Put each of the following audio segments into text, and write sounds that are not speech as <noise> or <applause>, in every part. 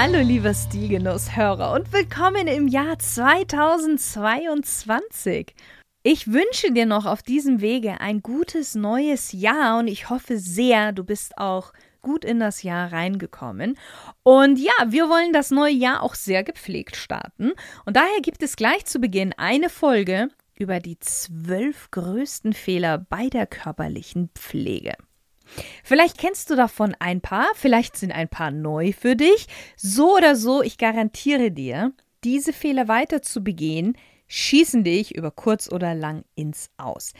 Hallo lieber Stilgenuss-Hörer und willkommen im Jahr 2022. Ich wünsche dir noch auf diesem Wege ein gutes neues Jahr und ich hoffe sehr, du bist auch gut in das Jahr reingekommen. Und ja, wir wollen das neue Jahr auch sehr gepflegt starten. Und daher gibt es gleich zu Beginn eine Folge über die zwölf größten Fehler bei der körperlichen Pflege. Vielleicht kennst du davon ein paar, vielleicht sind ein paar neu für dich. So oder so, ich garantiere dir, diese Fehler weiter zu begehen, schießen dich über kurz oder lang ins Aus.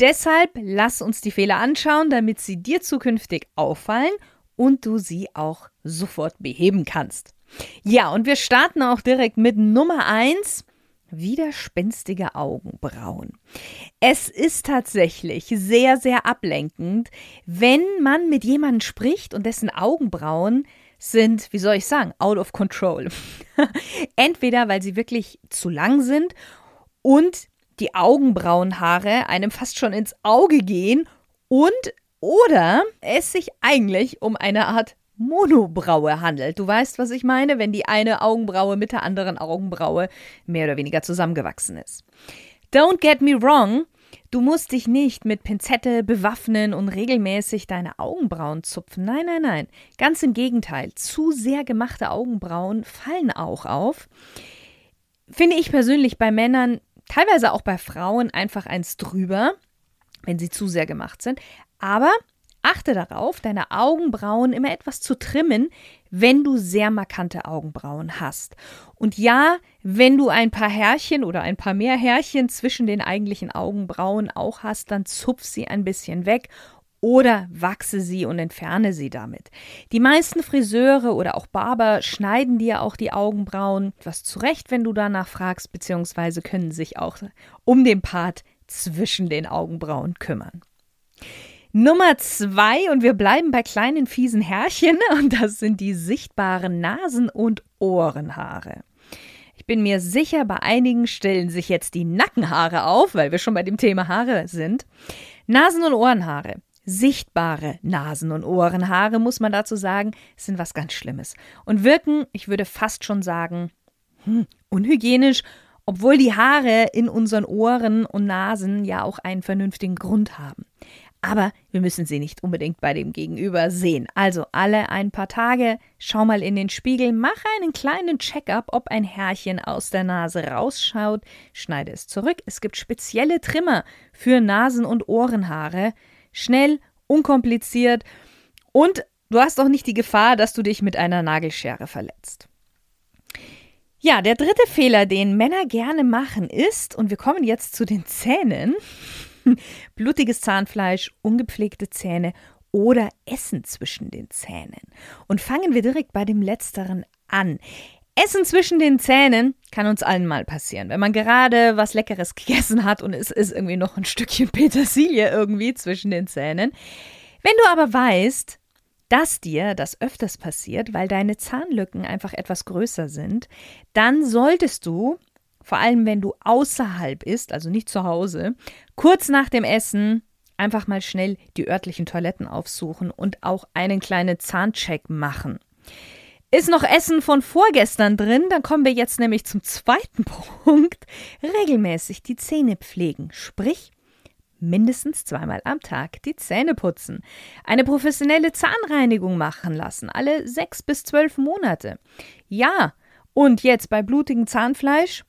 Deshalb lass uns die Fehler anschauen, damit sie dir zukünftig auffallen und du sie auch sofort beheben kannst. Ja, und wir starten auch direkt mit Nummer 1 widerspenstige Augenbrauen. Es ist tatsächlich sehr, sehr ablenkend, wenn man mit jemandem spricht und dessen Augenbrauen sind, wie soll ich sagen, out of control. <laughs> Entweder weil sie wirklich zu lang sind und die Augenbrauenhaare einem fast schon ins Auge gehen und oder es sich eigentlich um eine Art Monobraue handelt. Du weißt, was ich meine, wenn die eine Augenbraue mit der anderen Augenbraue mehr oder weniger zusammengewachsen ist. Don't get me wrong, du musst dich nicht mit Pinzette bewaffnen und regelmäßig deine Augenbrauen zupfen. Nein, nein, nein. Ganz im Gegenteil. Zu sehr gemachte Augenbrauen fallen auch auf. Finde ich persönlich bei Männern, teilweise auch bei Frauen, einfach eins drüber, wenn sie zu sehr gemacht sind. Aber Achte darauf, deine Augenbrauen immer etwas zu trimmen, wenn du sehr markante Augenbrauen hast. Und ja, wenn du ein paar Härchen oder ein paar mehr Härchen zwischen den eigentlichen Augenbrauen auch hast, dann zupf sie ein bisschen weg oder wachse sie und entferne sie damit. Die meisten Friseure oder auch Barber schneiden dir auch die Augenbrauen etwas zurecht, wenn du danach fragst, beziehungsweise können sich auch um den Part zwischen den Augenbrauen kümmern. Nummer zwei, und wir bleiben bei kleinen fiesen Härchen, <laughs> und das sind die sichtbaren Nasen- und Ohrenhaare. Ich bin mir sicher, bei einigen stellen sich jetzt die Nackenhaare auf, weil wir schon bei dem Thema Haare sind. Nasen- und Ohrenhaare. Sichtbare Nasen- und Ohrenhaare, muss man dazu sagen, sind was ganz Schlimmes und wirken, ich würde fast schon sagen, hm, unhygienisch, obwohl die Haare in unseren Ohren und Nasen ja auch einen vernünftigen Grund haben aber wir müssen sie nicht unbedingt bei dem Gegenüber sehen. Also alle ein paar Tage, schau mal in den Spiegel, mach einen kleinen Check-up, ob ein Härchen aus der Nase rausschaut, schneide es zurück. Es gibt spezielle Trimmer für Nasen- und Ohrenhaare. Schnell, unkompliziert und du hast auch nicht die Gefahr, dass du dich mit einer Nagelschere verletzt. Ja, der dritte Fehler, den Männer gerne machen, ist, und wir kommen jetzt zu den Zähnen, <laughs> blutiges Zahnfleisch, ungepflegte Zähne oder Essen zwischen den Zähnen. Und fangen wir direkt bei dem letzteren an. Essen zwischen den Zähnen kann uns allen mal passieren. Wenn man gerade was Leckeres <laughs> gegessen hat und es ist irgendwie noch ein Stückchen <laughs> Petersilie irgendwie zwischen den Zähnen. Wenn du aber weißt, dass dir das öfters passiert, weil deine Zahnlücken einfach etwas größer sind, dann solltest du vor allem wenn du außerhalb isst, also nicht zu Hause, kurz nach dem Essen einfach mal schnell die örtlichen Toiletten aufsuchen und auch einen kleinen Zahncheck machen. Ist noch Essen von vorgestern drin, dann kommen wir jetzt nämlich zum zweiten <laughs> Punkt. Regelmäßig die Zähne pflegen, sprich mindestens zweimal am Tag die Zähne putzen. Eine professionelle Zahnreinigung machen lassen, alle sechs bis zwölf Monate. Ja, und jetzt bei blutigem Zahnfleisch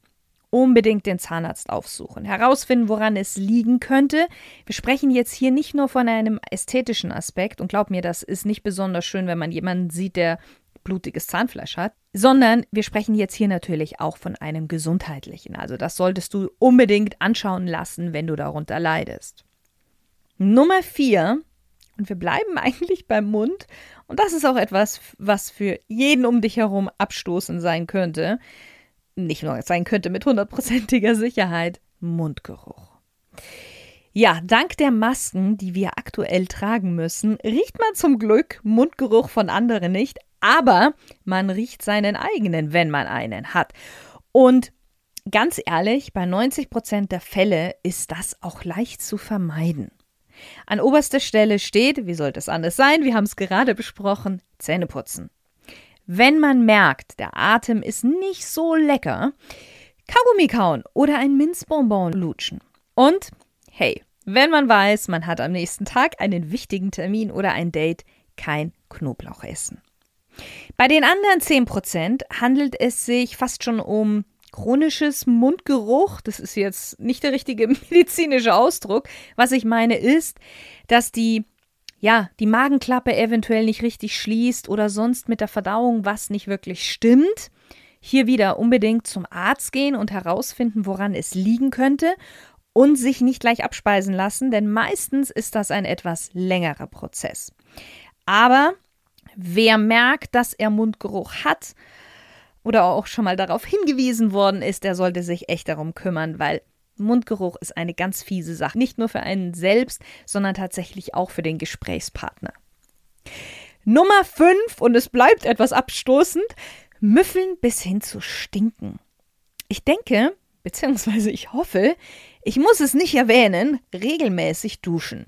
unbedingt den Zahnarzt aufsuchen, herausfinden, woran es liegen könnte. Wir sprechen jetzt hier nicht nur von einem ästhetischen Aspekt und glaub mir, das ist nicht besonders schön, wenn man jemanden sieht, der blutiges Zahnfleisch hat, sondern wir sprechen jetzt hier natürlich auch von einem gesundheitlichen. Also das solltest du unbedingt anschauen lassen, wenn du darunter leidest. Nummer vier, und wir bleiben <laughs> eigentlich beim Mund, Und das ist auch etwas, was für jeden um dich herum abstoßend sein könnte. Nicht nur sein könnte mit hundertprozentiger Sicherheit. Mundgeruch. Ja, dank der Masken, die wir aktuell tragen müssen, riecht man zum Glück Mundgeruch von anderen nicht, aber man riecht seinen eigenen, wenn man einen hat. Und ganz ehrlich, bei 90 Prozent der Fälle ist das auch leicht zu vermeiden. An oberster Stelle steht, wie sollte es anders sein, wir haben es gerade besprochen, Zähneputzen. Wenn man merkt, der Atem ist nicht so lecker, Kaugummi kauen oder ein Minzbonbon lutschen. Und hey, wenn man weiß, man hat am nächsten Tag einen wichtigen Termin oder ein Date, kein Knoblauch essen. Bei den anderen 10% handelt es sich fast schon um chronisches Mundgeruch. Das ist jetzt nicht der richtige <laughs> medizinische Ausdruck. Was ich meine ist, dass die ja, die Magenklappe eventuell nicht richtig schließt oder sonst mit der Verdauung was nicht wirklich stimmt. Hier wieder unbedingt zum Arzt gehen und herausfinden, woran es liegen könnte und sich nicht gleich abspeisen lassen, denn meistens ist das ein etwas längerer Prozess. Aber wer merkt, dass er Mundgeruch hat, oder auch schon mal darauf hingewiesen worden ist, der sollte sich echt darum kümmern, weil Mundgeruch ist eine ganz fiese Sache. Nicht nur für einen selbst, sondern tatsächlich auch für den Gesprächspartner. Nummer 5, und es bleibt etwas abstoßend, müffeln bis hin zu stinken. Ich denke, beziehungsweise ich hoffe, ich muss es nicht erwähnen, regelmäßig duschen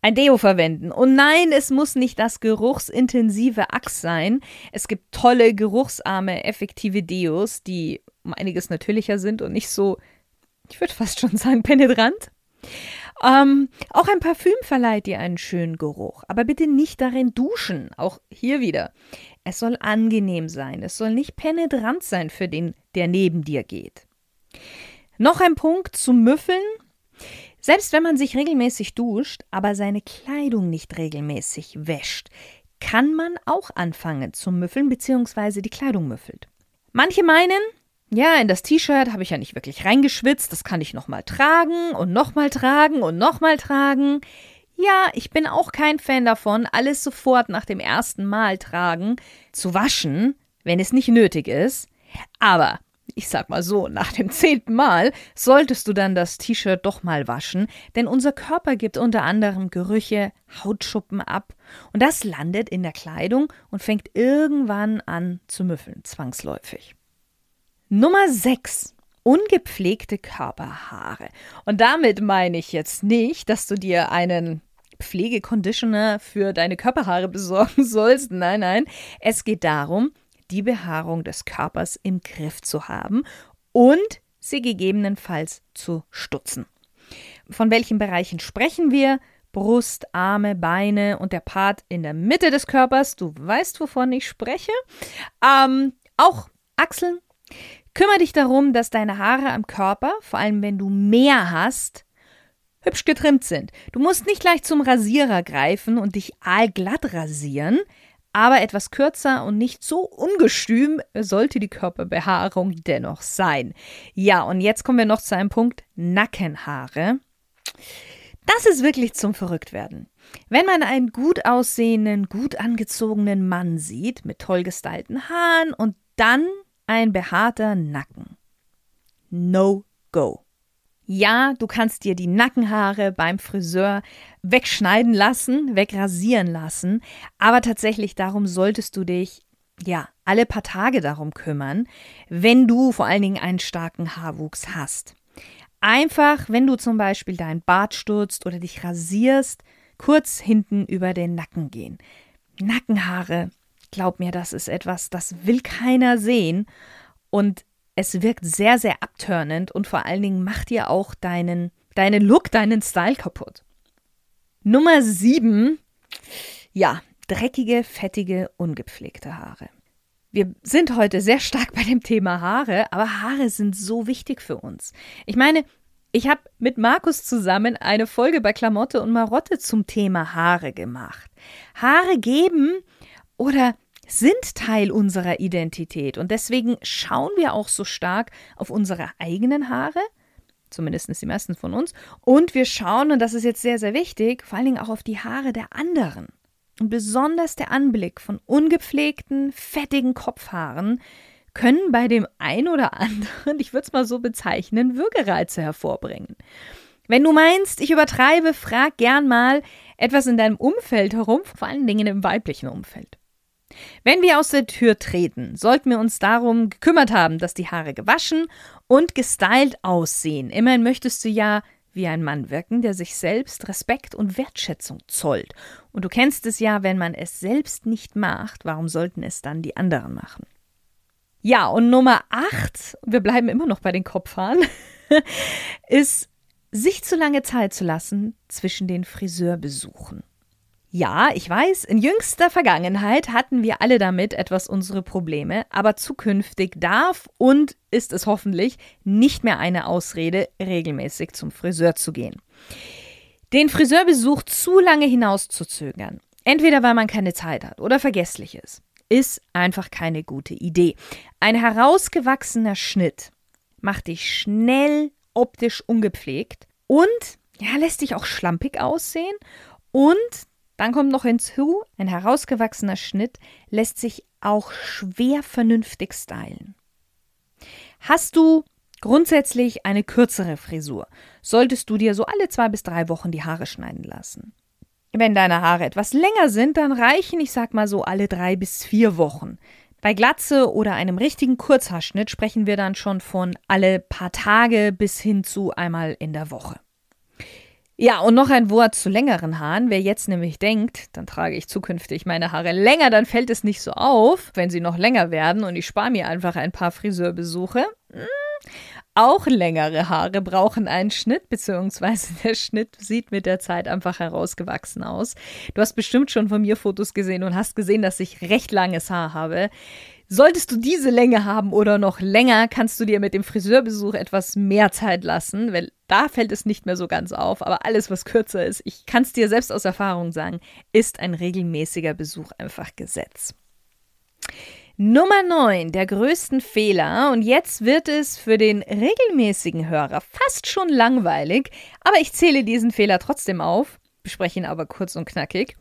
ein Deo verwenden. Und nein, es muss nicht das geruchsintensive Axe sein. Es gibt tolle, geruchsarme, effektive Deos, die um einiges natürlicher sind und nicht so, ich würde fast schon sagen, penetrant. Ähm, auch ein Parfüm verleiht dir einen schönen Geruch, aber bitte nicht darin duschen. Auch hier wieder. Es soll angenehm sein. Es soll nicht penetrant sein für den, der neben dir geht. Noch ein Punkt zum Müffeln. Selbst wenn man sich regelmäßig duscht, aber seine Kleidung nicht regelmäßig wäscht, kann man auch anfangen zu müffeln bzw. die Kleidung müffelt. Manche meinen, ja, in das T-Shirt habe ich ja nicht wirklich reingeschwitzt, das kann ich nochmal tragen und nochmal tragen und nochmal tragen. Ja, ich bin auch kein Fan davon, alles sofort nach dem ersten Mal tragen zu waschen, wenn es nicht nötig ist. Aber ich sag mal so, nach dem zehnten Mal solltest du dann das T-Shirt doch mal waschen, denn unser Körper gibt unter anderem Gerüche, Hautschuppen ab und das landet in der Kleidung und fängt irgendwann an zu müffeln, zwangsläufig. Nummer 6. Ungepflegte Körperhaare. Und damit meine ich jetzt nicht, dass du dir einen Pflegeconditioner für deine Körperhaare besorgen <laughs> sollst. Nein, nein. Es geht darum, die Behaarung des Körpers im Griff zu haben und sie gegebenenfalls zu stutzen. Von welchen Bereichen sprechen wir? Brust, Arme, Beine und der Part in der Mitte des Körpers. Du weißt, wovon ich spreche. Ähm, auch Achseln. Kümmere dich darum, dass deine Haare am Körper, vor allem wenn du mehr hast, hübsch getrimmt sind. Du musst nicht gleich zum Rasierer greifen und dich aalglatt rasieren aber etwas kürzer und nicht so ungestüm sollte die Körperbehaarung dennoch sein. Ja, und jetzt kommen wir noch zu einem Punkt Nackenhaare. Das ist wirklich zum Verrücktwerden. Wenn man einen gut aussehenden, gut angezogenen Mann sieht, mit toll gestylten Haaren und dann ein behaarter Nacken. No go. Ja, du kannst dir die Nackenhaare beim Friseur wegschneiden lassen, wegrasieren lassen, aber tatsächlich darum solltest du dich ja alle paar Tage darum kümmern, wenn du vor allen Dingen einen starken Haarwuchs hast. Einfach, wenn du zum Beispiel dein Bart stutzt oder dich rasierst, kurz hinten über den Nacken gehen. Nackenhaare, glaub mir, das ist etwas, das will keiner sehen. Und es wirkt sehr, sehr abturnend und vor allen Dingen macht dir auch deinen, deinen Look, deinen Style kaputt. Nummer 7. Ja, dreckige, fettige, ungepflegte Haare. Wir sind heute sehr stark bei dem Thema Haare, aber Haare sind so wichtig für uns. Ich meine, ich habe mit Markus zusammen eine Folge bei Klamotte und Marotte zum Thema Haare gemacht. Haare geben oder sind Teil unserer Identität und deswegen schauen wir auch so stark auf unsere eigenen Haare, zumindest die meisten von uns, und wir schauen, und das ist jetzt sehr, sehr wichtig, vor allen Dingen auch auf die Haare der anderen. und besonders der Anblick von ungepflegten, fettigen Kopfhaaren können bei dem ein oder anderen, ich würde es mal so bezeichnen, Würgereize hervorbringen. Wenn du meinst, ich übertreibe, frag gern mal etwas in deinem Umfeld herum, vor allen Dingen im weiblichen Umfeld. Wenn wir aus der Tür treten, sollten wir uns darum gekümmert haben, dass die Haare gewaschen und gestylt aussehen. Immerhin möchtest du ja wie ein Mann wirken, der sich selbst Respekt und Wertschätzung zollt. Und du kennst es ja, wenn man es selbst nicht macht, warum sollten es dann die anderen machen? Ja, und Nummer 8, wir bleiben immer noch bei den Kopfhaaren, <laughs> ist, sich zu lange Zeit zu lassen zwischen den Friseurbesuchen. Ja, ich weiß, in jüngster Vergangenheit hatten wir alle damit etwas unsere Probleme, aber zukünftig darf und ist es hoffentlich nicht mehr eine Ausrede, regelmäßig zum Friseur zu gehen. Den Friseurbesuch zu lange hinauszuzögern, entweder weil man keine Zeit hat oder vergesslich ist, ist einfach keine gute Idee. Ein herausgewachsener Schnitt macht dich schnell optisch ungepflegt und ja, lässt dich auch schlampig aussehen und dann kommt noch hinzu, ein herausgewachsener Schnitt lässt sich auch schwer vernünftig stylen. Hast du grundsätzlich eine kürzere Frisur, solltest du dir so alle zwei bis drei Wochen die Haare schneiden lassen. Wenn deine Haare etwas länger sind, dann reichen, ich sag mal so, alle drei bis vier Wochen. Bei Glatze oder einem richtigen Kurzhaarschnitt sprechen wir dann schon von alle paar Tage bis hin zu einmal in der Woche. Ja, und noch ein Wort zu längeren Haaren. Wer jetzt nämlich denkt, dann trage ich zukünftig meine Haare länger, dann fällt es nicht so auf, wenn sie noch länger werden und ich spare mir einfach ein paar Friseurbesuche. Hm. Auch längere Haare brauchen einen Schnitt, beziehungsweise der Schnitt sieht mit der Zeit einfach herausgewachsen aus. Du hast bestimmt schon von mir Fotos gesehen und hast gesehen, dass ich recht langes Haar habe. Solltest du diese Länge haben oder noch länger, kannst du dir mit dem Friseurbesuch etwas mehr Zeit lassen, weil da fällt es nicht mehr so ganz auf. Aber alles, was kürzer ist, ich kann es dir selbst aus Erfahrung sagen, ist ein regelmäßiger Besuch einfach Gesetz. Nummer 9 der größten Fehler, und jetzt wird es für den regelmäßigen Hörer fast schon langweilig, aber ich zähle diesen Fehler trotzdem auf, bespreche ihn aber kurz und knackig.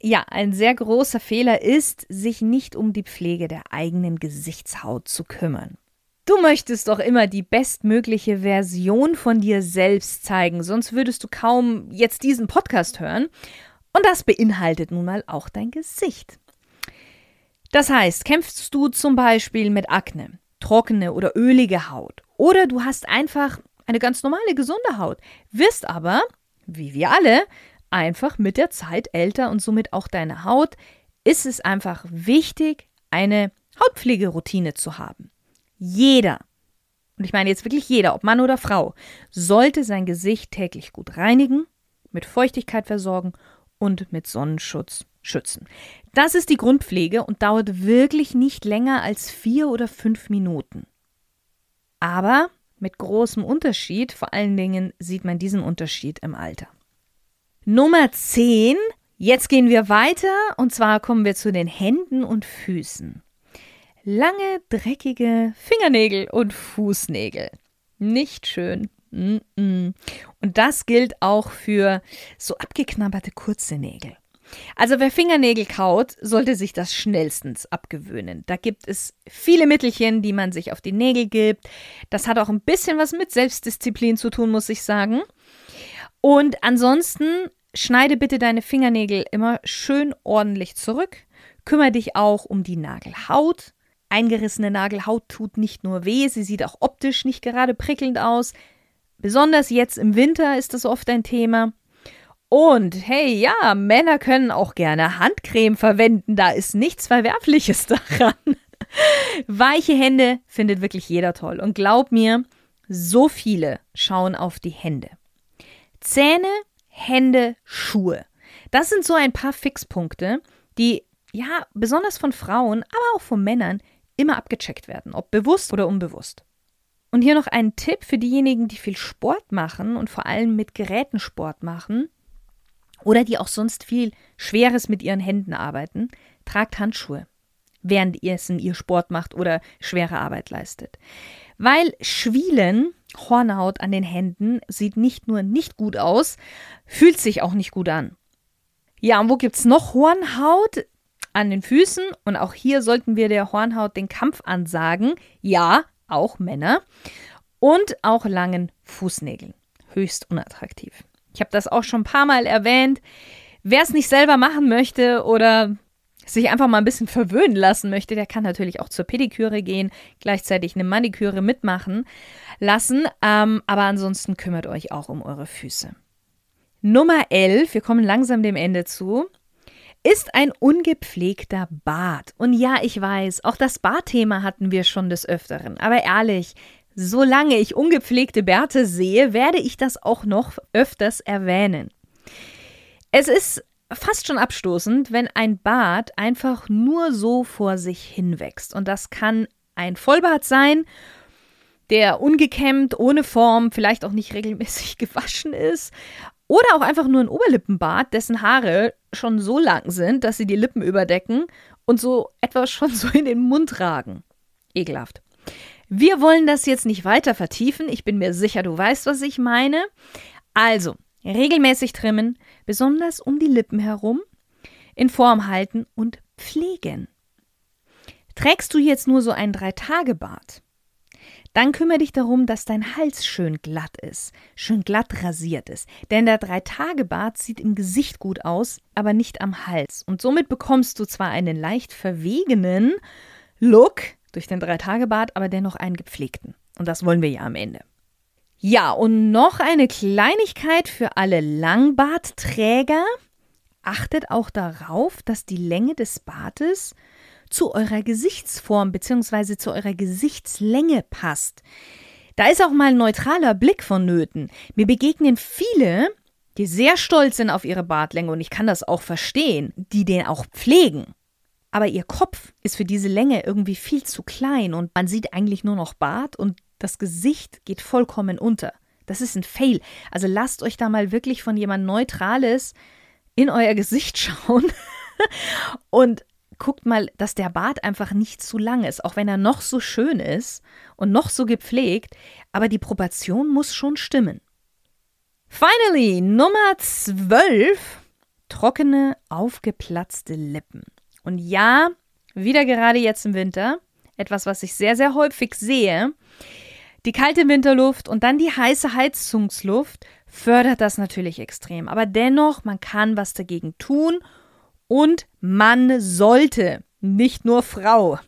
Ja, ein sehr großer Fehler ist, sich nicht um die Pflege der eigenen Gesichtshaut zu kümmern. Du möchtest doch immer die bestmögliche Version von dir selbst zeigen, sonst würdest du kaum jetzt diesen Podcast hören. Und das beinhaltet nun mal auch dein Gesicht. Das heißt, kämpfst du zum Beispiel mit Akne, trockene oder ölige Haut, oder du hast einfach eine ganz normale, gesunde Haut, wirst aber, wie wir alle, einfach mit der Zeit älter und somit auch deine Haut, ist es einfach wichtig, eine Hautpflegeroutine zu haben. Jeder, und ich meine jetzt wirklich jeder, ob Mann oder Frau, sollte sein Gesicht täglich gut reinigen, mit Feuchtigkeit versorgen und mit Sonnenschutz schützen. Das ist die Grundpflege und dauert wirklich nicht länger als vier oder fünf Minuten. Aber mit großem Unterschied, vor allen Dingen sieht man diesen Unterschied im Alter. Nummer 10. Jetzt gehen wir weiter und zwar kommen wir zu den Händen und Füßen. Lange, dreckige Fingernägel und Fußnägel. Nicht schön. Und das gilt auch für so abgeknabberte kurze Nägel. Also wer Fingernägel kaut, sollte sich das schnellstens abgewöhnen. Da gibt es viele Mittelchen, die man sich auf die Nägel gibt. Das hat auch ein bisschen was mit Selbstdisziplin zu tun, muss ich sagen. Und ansonsten schneide bitte deine Fingernägel immer schön ordentlich zurück. Kümmere dich auch um die Nagelhaut. Eingerissene Nagelhaut tut nicht nur weh, sie sieht auch optisch nicht gerade prickelnd aus. Besonders jetzt im Winter ist das oft ein Thema. Und hey, ja, Männer können auch gerne Handcreme verwenden, da ist nichts Verwerfliches <laughs> daran. Weiche Hände findet wirklich jeder toll. Und glaub mir, so viele schauen auf die Hände. Zähne, Hände, Schuhe. Das sind so ein paar Fixpunkte, die ja besonders von Frauen, aber auch von Männern immer abgecheckt werden, ob bewusst oder unbewusst. Und hier noch ein Tipp für diejenigen, die viel Sport machen und vor allem mit Geräten Sport machen oder die auch sonst viel Schweres mit ihren Händen arbeiten. Tragt Handschuhe, während ihr es in ihr Sport macht oder schwere Arbeit leistet. Weil Schwielen Hornhaut an den Händen sieht nicht nur nicht gut aus, fühlt sich auch nicht gut an. Ja, und wo gibt es noch Hornhaut? An den Füßen. Und auch hier sollten wir der Hornhaut den Kampf ansagen. Ja, auch Männer. Und auch langen Fußnägeln. Höchst unattraktiv. Ich habe das auch schon ein paar Mal erwähnt. Wer es nicht selber machen möchte oder sich einfach mal ein bisschen verwöhnen lassen möchte, der kann natürlich auch zur Pediküre gehen, gleichzeitig eine Maniküre mitmachen lassen. Ähm, aber ansonsten kümmert euch auch um eure Füße. Nummer 11, wir kommen langsam dem Ende zu, ist ein ungepflegter Bart. Und ja, ich weiß, auch das Bartthema hatten wir schon des Öfteren. Aber ehrlich, solange ich ungepflegte Bärte sehe, werde ich das auch noch öfters erwähnen. Es ist fast schon abstoßend, wenn ein Bart einfach nur so vor sich hinwächst. Und das kann ein Vollbart sein, der ungekämmt, ohne Form, vielleicht auch nicht regelmäßig <laughs> gewaschen ist. Oder auch einfach nur ein Oberlippenbart, dessen Haare schon so lang sind, dass sie die Lippen überdecken und so etwas schon so in den Mund ragen. Ekelhaft. Wir wollen das jetzt nicht weiter vertiefen. Ich bin mir sicher, du weißt, was ich meine. Also, regelmäßig trimmen, besonders um die Lippen herum, in Form halten und pflegen. Trägst du jetzt nur so ein Drei-Tage-Bart, dann kümmere dich darum, dass dein Hals schön glatt ist, schön glatt rasiert ist. Denn der Drei-Tage-Bart sieht im Gesicht gut aus, aber nicht am Hals. Und somit bekommst du zwar einen leicht verwegenen Look durch den Drei-Tage-Bart, aber dennoch einen gepflegten. Und das wollen wir ja am Ende. Ja, und noch eine Kleinigkeit für alle Langbartträger. Achtet auch darauf, dass die Länge des Bartes zu eurer Gesichtsform bzw. zu eurer Gesichtslänge passt. Da ist auch mal ein neutraler Blick vonnöten. Mir begegnen viele, die sehr stolz sind auf ihre Bartlänge und ich kann das auch verstehen, die den auch pflegen. Aber ihr Kopf ist für diese Länge irgendwie viel zu klein und man sieht eigentlich nur noch Bart und das Gesicht geht vollkommen unter. Das ist ein Fail. Also lasst euch da mal wirklich von jemand Neutrales in euer Gesicht <laughs> schauen und guckt mal, dass der Bart einfach nicht zu lang ist, auch wenn er noch so schön ist und noch so gepflegt, aber die Proportion muss schon stimmen. Finally, Nummer 12. Trockene, aufgeplatzte Lippen. Und ja, wieder gerade jetzt im Winter, etwas, was ich sehr, sehr häufig sehe. Die kalte Winterluft und dann die heiße Heizungsluft fördert das natürlich extrem. Aber dennoch, man kann was dagegen tun und man sollte, nicht nur Frau.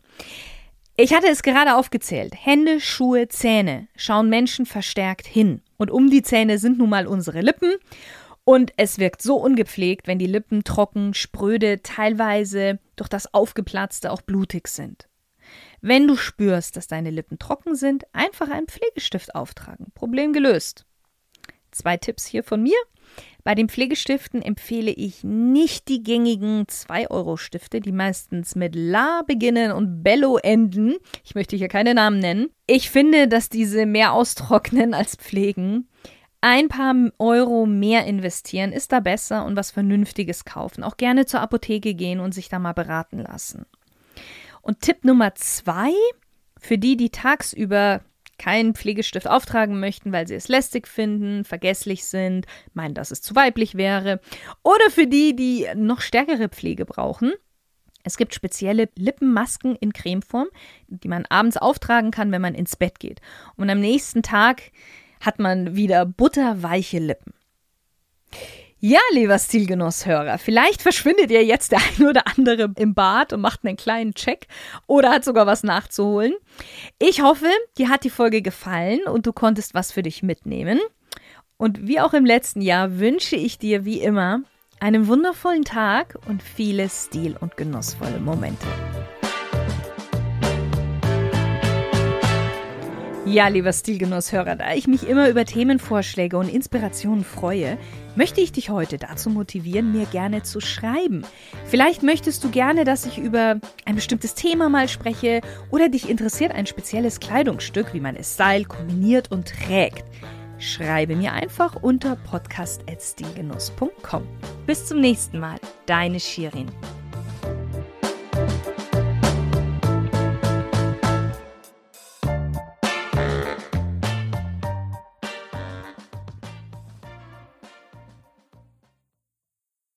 Ich hatte es gerade aufgezählt. Hände, Schuhe, Zähne schauen Menschen verstärkt hin. Und um die Zähne sind nun mal unsere Lippen. Und es wirkt so ungepflegt, wenn die Lippen trocken, spröde, teilweise durch das Aufgeplatzte auch blutig sind. Wenn du spürst, dass deine Lippen trocken sind, einfach einen Pflegestift auftragen. Problem gelöst. Zwei Tipps hier von mir. Bei den Pflegestiften empfehle ich nicht die gängigen 2-Euro-Stifte, die meistens mit La beginnen und Bello enden. Ich möchte hier keine Namen nennen. Ich finde, dass diese mehr austrocknen als pflegen. Ein paar Euro mehr investieren ist da besser und was Vernünftiges kaufen. Auch gerne zur Apotheke gehen und sich da mal beraten lassen. Und Tipp Nummer zwei, für die, die tagsüber keinen Pflegestift auftragen möchten, weil sie es lästig finden, vergesslich sind, meinen, dass es zu weiblich wäre. Oder für die, die noch stärkere Pflege brauchen. Es gibt spezielle Lippenmasken in Cremeform, die man abends auftragen kann, wenn man ins Bett geht. Und am nächsten Tag hat man wieder butterweiche Lippen. Ja, lieber Stilgenusshörer, vielleicht verschwindet ihr jetzt der <laughs> ein oder andere im Bad und macht einen kleinen Check oder hat sogar was nachzuholen. Ich hoffe, dir hat die Folge gefallen und du konntest was für dich mitnehmen. Und wie auch im letzten Jahr wünsche ich dir wie immer einen wundervollen Tag und viele stil- und genussvolle Momente. Ja, lieber Stilgenusshörer, da ich mich immer über Themenvorschläge und Inspirationen freue, möchte ich dich heute dazu motivieren, mir gerne zu schreiben. Vielleicht möchtest du gerne, dass ich über ein bestimmtes Thema mal spreche oder dich interessiert ein spezielles Kleidungsstück, wie man es style, kombiniert und trägt. Schreibe mir einfach unter podcast.stilgenuss.com. Bis zum nächsten Mal, deine Shirin.